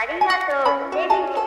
ありがとう、